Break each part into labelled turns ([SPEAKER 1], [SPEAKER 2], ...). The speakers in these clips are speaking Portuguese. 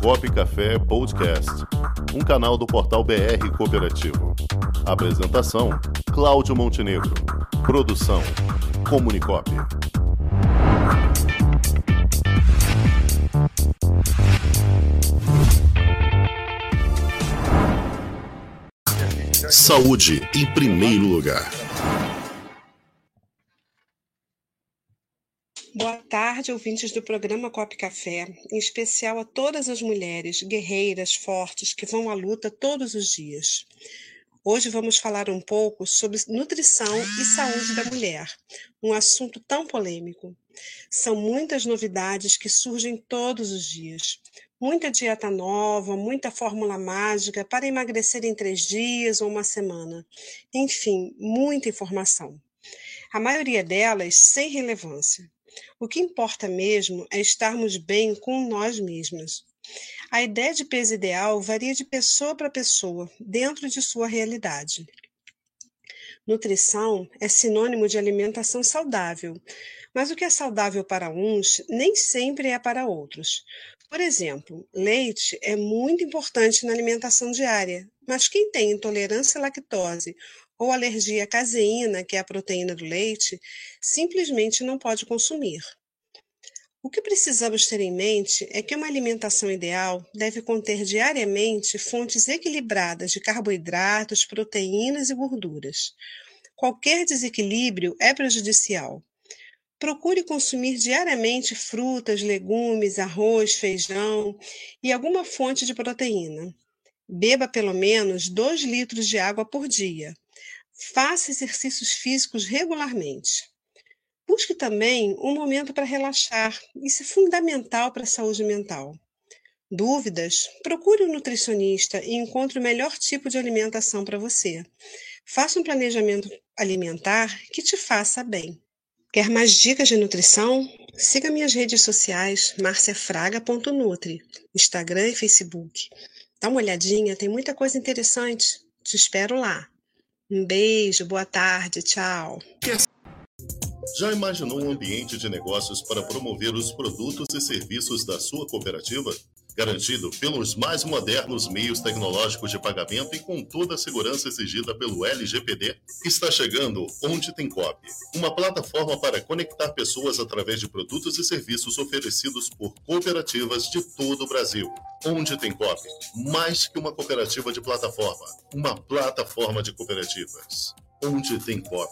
[SPEAKER 1] Cop Café Podcast, um canal do portal BR Cooperativo. Apresentação: Cláudio Montenegro. Produção: Comunicop. Saúde em primeiro lugar.
[SPEAKER 2] Boa tarde, ouvintes do programa Cop Café, em especial a todas as mulheres guerreiras, fortes, que vão à luta todos os dias. Hoje vamos falar um pouco sobre nutrição e saúde da mulher, um assunto tão polêmico. São muitas novidades que surgem todos os dias. Muita dieta nova, muita fórmula mágica para emagrecer em três dias ou uma semana. Enfim, muita informação. A maioria delas sem relevância. O que importa mesmo é estarmos bem com nós mesmas. A ideia de peso ideal varia de pessoa para pessoa, dentro de sua realidade. Nutrição é sinônimo de alimentação saudável, mas o que é saudável para uns nem sempre é para outros. Por exemplo, leite é muito importante na alimentação diária, mas quem tem intolerância à lactose ou alergia à caseína, que é a proteína do leite, simplesmente não pode consumir. O que precisamos ter em mente é que uma alimentação ideal deve conter diariamente fontes equilibradas de carboidratos, proteínas e gorduras. Qualquer desequilíbrio é prejudicial. Procure consumir diariamente frutas, legumes, arroz, feijão e alguma fonte de proteína. Beba pelo menos 2 litros de água por dia. Faça exercícios físicos regularmente. Busque também um momento para relaxar, isso é fundamental para a saúde mental. Dúvidas? Procure um nutricionista e encontre o melhor tipo de alimentação para você. Faça um planejamento alimentar que te faça bem. Quer mais dicas de nutrição? Siga minhas redes sociais, marciafraga.nutri, Instagram e Facebook. Dá uma olhadinha, tem muita coisa interessante. Te espero lá. Um beijo, boa tarde, tchau.
[SPEAKER 1] Já imaginou um ambiente de negócios para promover os produtos e serviços da sua cooperativa? Garantido pelos mais modernos meios tecnológicos de pagamento e com toda a segurança exigida pelo LGPD, está chegando Onde Tem Cop, uma plataforma para conectar pessoas através de produtos e serviços oferecidos por cooperativas de todo o Brasil. Onde Tem Cop, mais que uma cooperativa de plataforma, uma plataforma de cooperativas. Onde Tem Cop,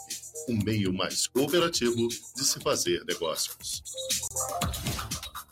[SPEAKER 1] o meio mais cooperativo de se fazer negócios.